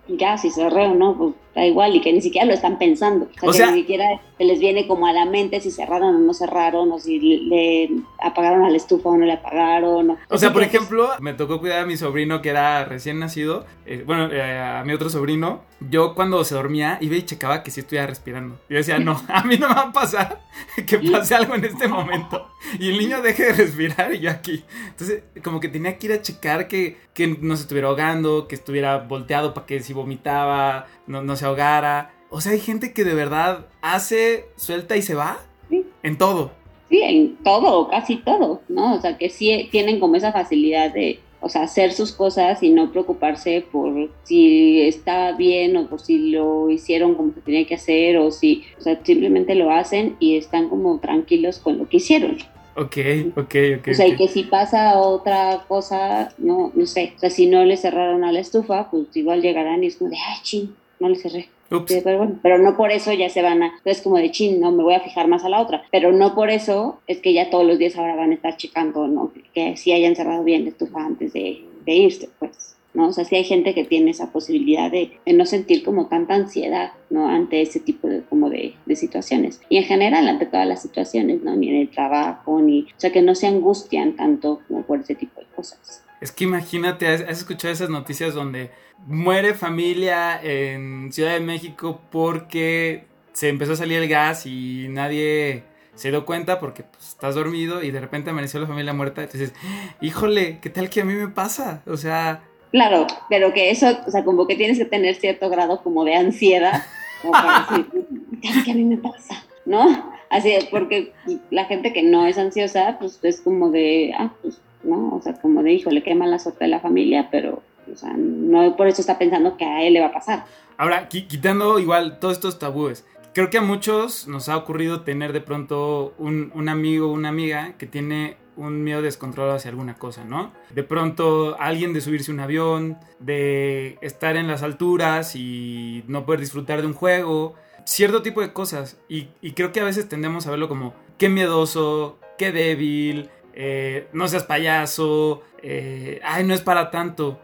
ya, si cerré o no, pues da igual, y que ni siquiera lo están pensando. O sea, O que sea- ni siquiera se les viene como a la mente si cerraron o no cerraron, o si le, apagaron a la estufa o no le apagaron. O sea, Así por ejemplo, me tocó cuidar a mi sobrino que era recién nacido. eh, bueno, eh, a mi otro sobrino. Yo cuando se dormía iba y checaba que sí estuviera respirando. Yo decía, no, a mí no me va a pasar que pase algo en este momento. Y el niño deje de respirar y yo aquí. Entonces, como que tenía que ir a checar que, que no se estuviera ahogando, que estuviera volteado para que si vomitaba, no, no se ahogara. O sea, hay gente que de verdad hace, suelta y se va. Sí. En todo. Sí, en todo, casi todo, ¿no? O sea, que sí tienen como esa facilidad de, o sea, hacer sus cosas y no preocuparse por si está bien o por si lo hicieron como se tenía que hacer o si, o sea, simplemente lo hacen y están como tranquilos con lo que hicieron. Ok, ok, ok. O sea, y ok. que si pasa otra cosa, no, no sé, o sea, si no le cerraron a la estufa, pues igual llegarán y es como de, ay, ching, no le cerré. Pero bueno, pero no por eso ya se van a, es como de chin, no, me voy a fijar más a la otra, pero no por eso es que ya todos los días ahora van a estar checando, ¿no? Que sí hayan cerrado bien la estufa antes de, de irse, pues, ¿no? O sea, sí hay gente que tiene esa posibilidad de, de no sentir como tanta ansiedad, ¿no? Ante ese tipo de, como de, de situaciones. Y en general, ante todas las situaciones, ¿no? Ni en el trabajo, ni, o sea, que no se angustian tanto como por ese tipo de cosas. Es que imagínate, ¿has, has escuchado esas noticias donde muere familia en Ciudad de México porque se empezó a salir el gas y nadie se dio cuenta porque pues, estás dormido y de repente amaneció la familia muerta? Entonces, híjole, ¿qué tal que a mí me pasa? O sea, Claro, pero que eso, o sea, como que tienes que tener cierto grado como de ansiedad, como para decir, "Ay, que a mí me pasa, ¿no? Así, porque la gente que no es ansiosa, pues es como de, ah, pues, ¿no? O sea, como de, hijo, le quema la suerte de la familia, pero, o sea, no por eso está pensando que a él le va a pasar. Ahora, qui- quitando igual todos estos tabúes, creo que a muchos nos ha ocurrido tener de pronto un, un amigo o una amiga que tiene un miedo descontrolado hacia alguna cosa, ¿no? De pronto alguien de subirse un avión, de estar en las alturas y no poder disfrutar de un juego, cierto tipo de cosas. Y, y creo que a veces tendemos a verlo como, qué miedoso, qué débil, eh, no seas payaso, eh, ay, no es para tanto.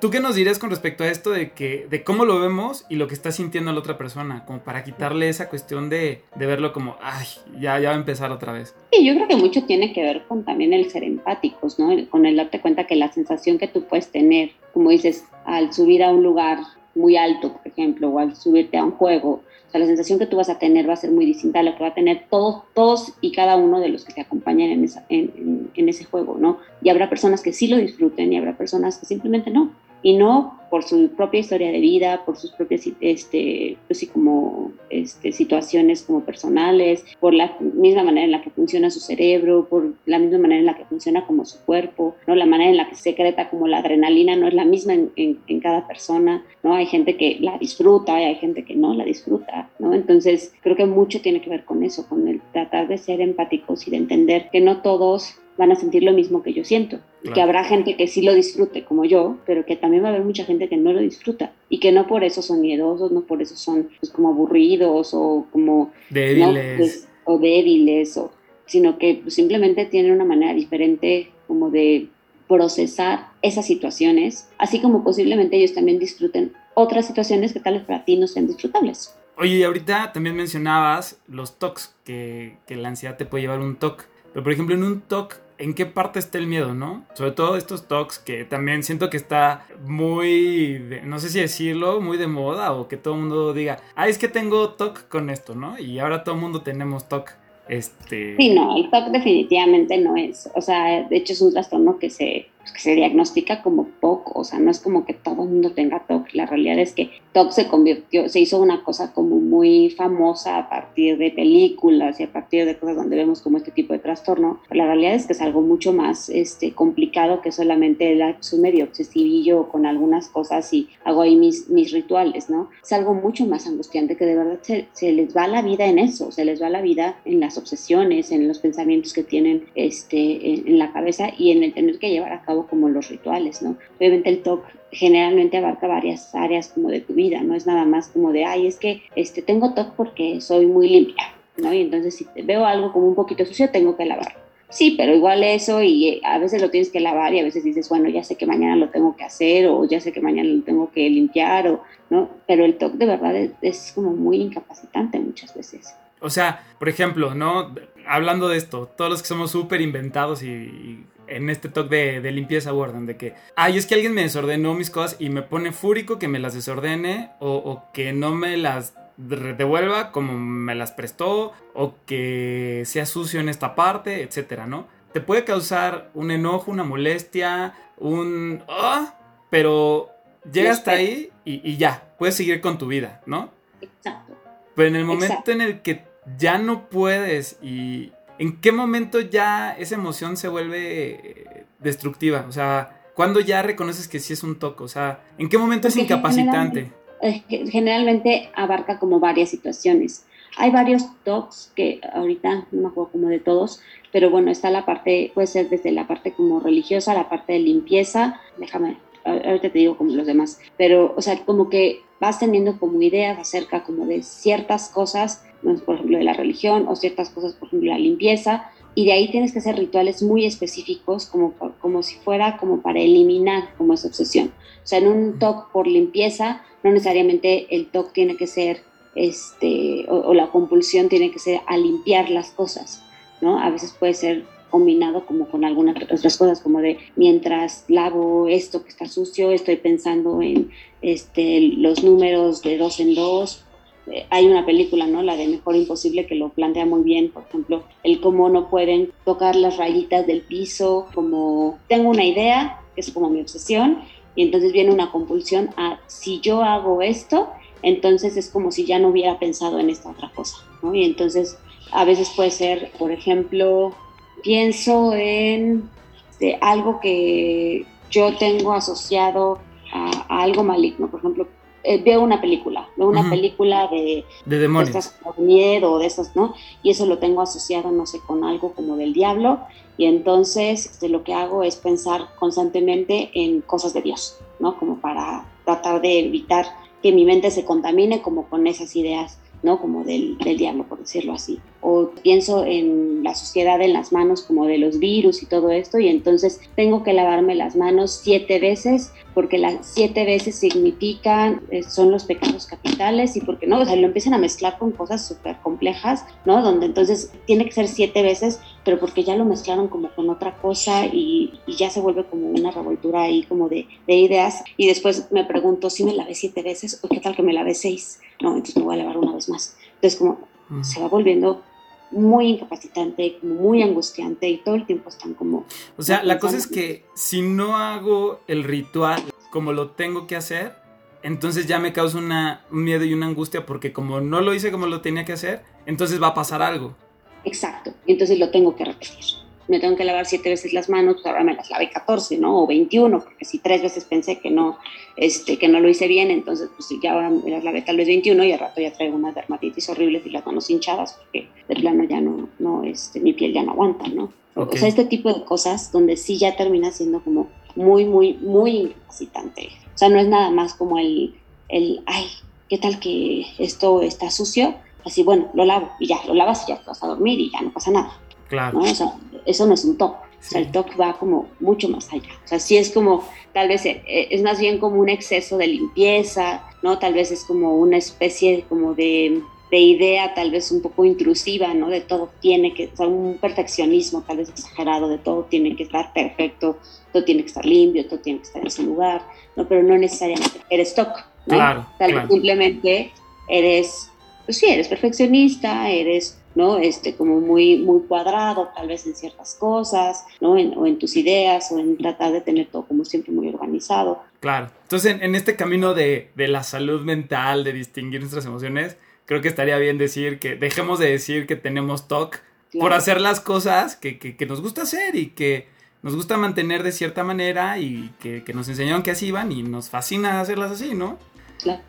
¿Tú, qué nos dirías con respecto a esto de que de cómo lo vemos y lo que está sintiendo la otra persona? Como para quitarle esa cuestión de, de verlo como, ay, ya, ya va a empezar otra vez. Sí, yo creo que mucho tiene que ver con también el ser empáticos, ¿no? Con el darte cuenta que la sensación que tú puedes tener, como dices, al subir a un lugar muy alto, por ejemplo, o al subirte a un juego, o sea, la sensación que tú vas a tener va a ser muy distinta a la que va a tener todos, todos y cada uno de los que te acompañan en, esa- en- en- en ese juego, ¿no? Y habrá personas que sí lo disfruten y habrá personas que simplemente no. Y no por su propia historia de vida, por sus propias, este, pues como este, situaciones como personales, por la misma manera en la que funciona su cerebro, por la misma manera en la que funciona como su cuerpo, ¿no? La manera en la que se secreta como la adrenalina no es la misma en, en- en cada persona, ¿no? Hay gente que la disfruta y hay gente que no la disfruta, ¿no? Entonces, creo que mucho tiene que ver con eso, con el tratar de ser empáticos y de entender que no todos van a sentir lo mismo que yo siento. Y que Claro. habrá gente que sí lo disfrute como yo, pero que también va a haber mucha gente que no lo disfruta y que no por eso son miedosos, no por eso son pues, como aburridos o como ¿no? Débiles. Pues, o débiles, o, sino que pues, simplemente tienen una manera diferente como de procesar esas situaciones, así como posiblemente ellos también disfruten otras situaciones que tal vez para ti no sean disfrutables. Oye, y ahorita también mencionabas los TOCs, que, que la ansiedad te puede llevar a un TOC. Pero por ejemplo, en un TOC, ¿en qué parte está el miedo, no? Sobre todo estos TOCs que también siento que está muy, de- no sé si decirlo, muy de moda o que todo el mundo diga, ah, es que tengo TOC con esto, ¿no? Y ahora todo el mundo tenemos TOC. Este... Sí, no, el TOC definitivamente no es, o sea, de hecho es un trastorno que se, pues, que se diagnostica como TOC, o sea, no es como que todo el mundo tenga TOC, la realidad es que TOC se convirtió, se hizo una cosa como muy famosa a partir de películas y a partir de cosas donde vemos como este tipo de trastorno, pero la realidad es que es algo mucho más este, complicado que solamente el soy medio obsesivillo con algunas cosas y hago ahí mis, mis rituales, ¿no? Es algo mucho más angustiante que de verdad se, se les va la vida en eso, se les va la vida en las obsesiones, en los pensamientos que tienen este, en, en la cabeza y en el tener que llevar a cabo como los rituales, ¿no? Obviamente el TOC generalmente abarca varias áreas como de tu vida, no es nada más como de, ay, es que este, tengo TOC porque soy muy limpia, ¿no? Y entonces si veo algo como un poquito sucio, tengo que lavarlo. Sí, pero igual eso y eh, a veces lo tienes que lavar y a veces dices, bueno, ya sé que mañana lo tengo que hacer o ya sé que mañana lo tengo que limpiar o, ¿no? Pero el TOC de verdad es, como muy incapacitante muchas veces. O sea, por ejemplo, ¿no? Hablando de esto, todos los que somos súper inventados y en este talk de, de limpieza abordan de que, ay, es que alguien me desordenó mis cosas y me pone fúrico que me las desordene o, o que no me las de- devuelva como me las prestó o que sea sucio en esta parte, etcétera, ¿no? Te puede causar un enojo, una molestia, un... ¡Ah! pero llega hasta ahí y, y ya, puedes seguir con tu vida, ¿no? Exacto. Pero en el momento Exacto. en el que ya no puedes y en qué momento ya esa emoción se vuelve eh, destructiva, o sea, cuando ya reconoces que sí es un toque, o sea, en qué momento es incapacitante. Eh, que generalmente abarca como varias situaciones. Hay varios TOCs que ahorita no me acuerdo como de todos, pero bueno, está la parte, puede ser desde la parte como religiosa, la parte de limpieza, déjame, ahorita te digo como los demás, pero o sea, como que vas teniendo como ideas acerca como de ciertas cosas, ¿no? por ejemplo, de la religión o ciertas cosas, por ejemplo, la limpieza, y de ahí tienes que hacer rituales muy específicos como, como si fuera como para eliminar como esa obsesión. O sea, en un TOC por limpieza, no necesariamente el TOC tiene que ser, este, o, o la compulsión tiene que ser a limpiar las cosas, ¿no? A veces puede ser combinado como con algunas otras cosas, como de mientras lavo esto que está sucio, estoy pensando en este, los números de dos en dos. Eh, hay una película, ¿no? La de Mejor Imposible, que lo plantea muy bien, por ejemplo, el cómo no pueden tocar las rayitas del piso, como tengo una idea, que es como mi obsesión, y entonces viene una compulsión a si yo hago esto, entonces es como si ya no hubiera pensado en esta otra cosa. Y entonces a veces puede ser, por ejemplo, pienso en este, algo que yo tengo asociado a algo maligno, por ejemplo, eh, veo una película, veo una Ujú. película de, De de demonios. estas de miedo, de esas, ¿no? Y eso lo tengo asociado, no sé, con algo como del diablo. Y entonces este, lo que hago es pensar constantemente en cosas de Dios, ¿no? Como para tratar de evitar que mi mente se contamine como con esas ideas, ¿no? Como del, del diablo, por decirlo así. O pienso en la suciedad en las manos como de los virus y todo esto y entonces tengo que lavarme las manos siete veces porque las siete veces significan, eh, son los pecados capitales y porque no, o sea, lo empiezan a mezclar con cosas súper complejas, ¿no? Donde entonces tiene que ser siete veces, pero porque ya lo mezclaron como con otra cosa y, y ya se vuelve como una revoltura ahí como de, de, ideas y después me pregunto si me lavé siete veces o qué tal que me lavé seis, ¿no? Entonces me voy a lavar una vez más. Entonces como se va volviendo muy incapacitante, muy angustiante y todo el tiempo están como... O sea, la cosa es que si no hago el ritual como lo tengo que hacer, entonces ya me causa una, un miedo y una angustia porque como no lo hice como lo tenía que hacer, entonces va a pasar algo. Exacto, entonces lo tengo que repetir me tengo que lavar siete veces las manos, pues ahora me las lavé 14, ¿no? O 21, porque si tres veces pensé que no, este, que no lo hice bien, entonces pues ya ahora me las lavé tal vez 21 y al rato ya traigo una dermatitis horrible y las manos hinchadas porque de plano ya no, no, este, mi piel ya no aguanta, ¿no? O sea, este tipo de cosas donde sí ya termina siendo como muy, muy, muy incapacitante. O sea, no es nada más como el, el, ay, ¿qué tal que esto está sucio? Así, bueno, lo lavo y ya, lo lavas y ya te vas a dormir y ya no pasa nada. Claro. O sea, eso no es un TOC. O sea, el TOC va como mucho más allá. O sea, sí es como, tal vez eh, es más bien como un exceso de limpieza, ¿no? Tal vez es como una especie como de, de idea tal vez un poco intrusiva, ¿no? De todo tiene que, o sea, un perfeccionismo tal vez exagerado, de todo tiene que estar perfecto, todo tiene que estar limpio, todo tiene que estar en su lugar, ¿no? Pero no necesariamente eres TOC, ¿no? Claro, tal claro. vez simplemente eres, pues sí, eres perfeccionista, eres ¿no? Este, como muy, muy cuadrado, tal vez en ciertas cosas, ¿no? En, o en tus ideas, o en tratar de tener todo como siempre muy organizado. Claro. Entonces, en, en este camino de, de, la salud mental, de distinguir nuestras emociones, creo que estaría bien decir que dejemos de decir que tenemos TOC claro. por hacer las cosas que, que, que, nos gusta hacer y que nos gusta mantener de cierta manera y que, que nos enseñaron que así iban y nos fascina hacerlas así, ¿no? Claro.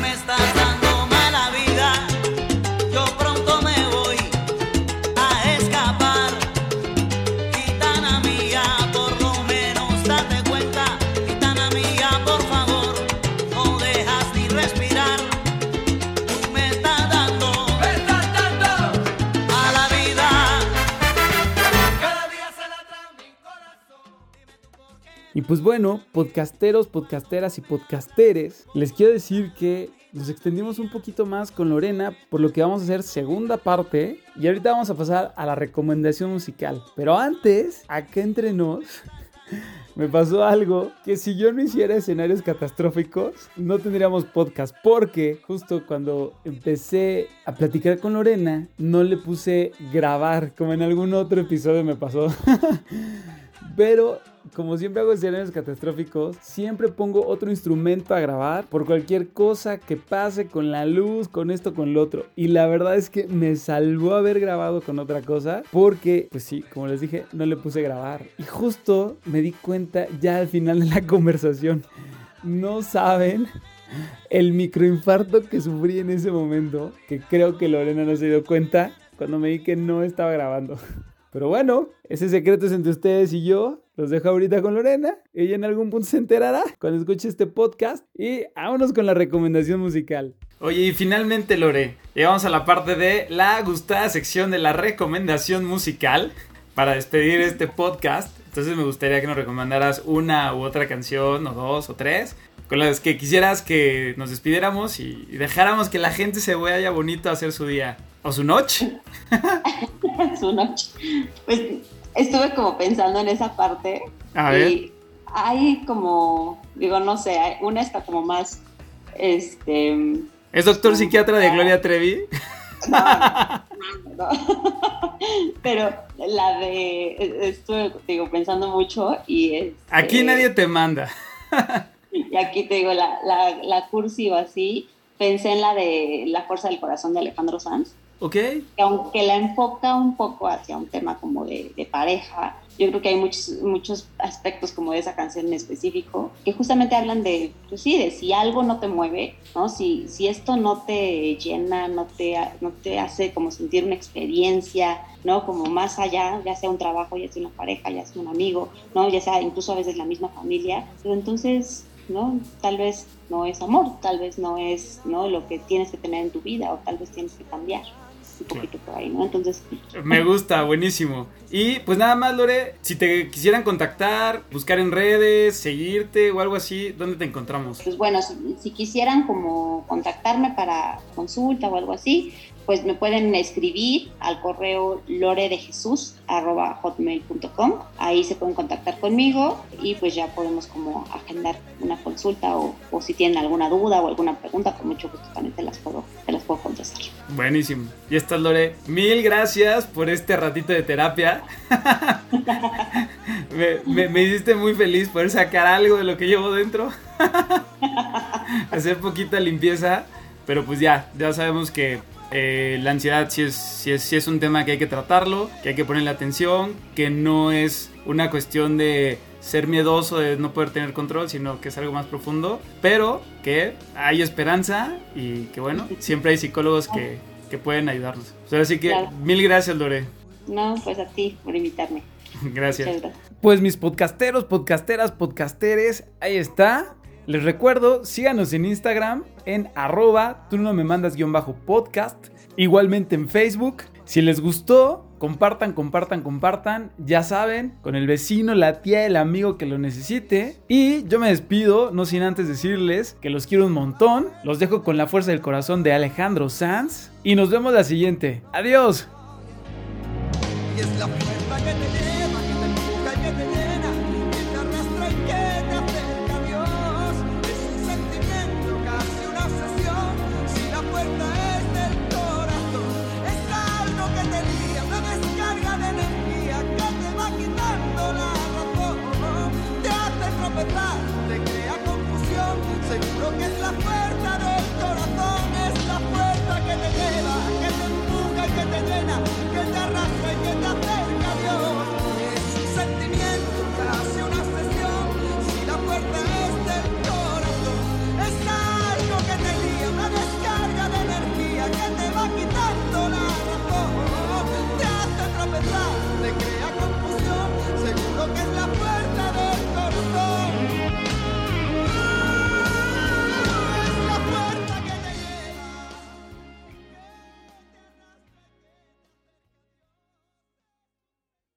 Me estás Y pues bueno, podcasteros, podcasteras y podcasteres, les quiero decir que nos extendimos un poquito más con Lorena, por lo que vamos a hacer segunda parte. Y ahorita vamos a pasar a la recomendación musical. Pero antes, acá entre nos, me pasó algo que si yo no hiciera escenarios catastróficos, no tendríamos podcast. Porque justo cuando empecé a platicar con Lorena, no le puse grabar, como en algún otro episodio me pasó. Pero como siempre hago escenarios catastróficos, siempre pongo otro instrumento a grabar por cualquier cosa que pase con la luz, con esto, con lo otro. Y la verdad es que me salvó haber grabado con otra cosa porque, pues sí, como les dije, no le puse grabar. Y justo me di cuenta ya al final de la conversación. No saben el microinfarto que sufrí en ese momento, que creo que Lorena no se dio cuenta cuando me di que no estaba grabando. Pero bueno, ese secreto es entre ustedes y yo. Los dejo ahorita con Lorena. Ella en algún punto se enterará cuando escuche este podcast. Y vámonos con la recomendación musical. Oye, y finalmente, Lore, llegamos a la parte de la gustada sección de la recomendación musical para despedir este podcast. Entonces me gustaría que nos recomendaras una u otra canción, o dos, o tres, con las que quisieras que nos despidiéramos y dejáramos que la gente se vaya bonito a hacer su día. ¿O su noche? su noche. Pues estuve como pensando en esa parte. A ver. Y hay como, digo, no sé, una está como más, este... ¿Es doctor psiquiatra de Gloria Trevi? No, no, no. Pero la de, estuve, digo, pensando mucho y... Este, Aquí nadie te manda. y aquí te digo, la, la, la cursiva así, pensé en la de La Fuerza del Corazón de Alejandro Sanz. Ok. Que aunque la enfoca un poco hacia un tema como de, de, pareja, yo creo que hay muchos, muchos aspectos como de esa canción en específico que justamente hablan de, pues sí, de si algo no te mueve, ¿no? Si, si esto no te llena, no te, no te hace como sentir una experiencia, ¿no? Como más allá, ya sea un trabajo, ya sea una pareja, ya sea un amigo, ¿no? Ya sea incluso a veces la misma familia, pero entonces ¿no? Tal vez no es amor, tal vez no es ¿no? lo que tienes que tener en tu vida o tal vez tienes que cambiar. Un poquito por ahí, ¿no? Entonces, Me gusta, buenísimo. Y pues nada más, Lore, si te quisieran contactar, buscar en redes, seguirte o algo así, ¿dónde te encontramos? pues bueno, si, si quisieran como contactarme para consulta o algo así, pues me pueden escribir al correo loredejesus.hotmail.com. Ahí se pueden contactar conmigo y pues ya podemos como agendar una consulta o, o si tienen alguna duda o alguna pregunta, con mucho gusto también te las puedo, te las puedo contestar. Buenísimo. Y estás, Lore. Mil gracias por este ratito de terapia. me, me- me hiciste muy feliz poder sacar algo de lo que llevo dentro. Hacer poquita limpieza. Pero pues ya, ya sabemos que eh, la ansiedad sí es, sí, es, sí es un tema que hay que tratarlo, que hay que ponerle atención, que no es una cuestión de ser miedoso, de no poder tener control, sino que es algo más profundo, pero que hay esperanza y que bueno, siempre hay psicólogos que, que pueden ayudarnos. O sea, así que Claro. mil gracias, Lore. No, pues a ti por invitarme. Gracias. Gracias. Pues mis podcasteros, podcasteras, podcasteres, ahí está. Les recuerdo, síganos en Instagram en arroba, tú no me mandas guion bajo podcast. Igualmente en Facebook. Si les gustó, compartan, compartan, compartan. Ya saben, con el vecino, la tía, el amigo que lo necesite. Y yo me despido, no sin antes decirles que los quiero un montón. Los dejo con la fuerza del corazón de Alejandro Sanz. Y nos vemos la siguiente. Adiós. Y es la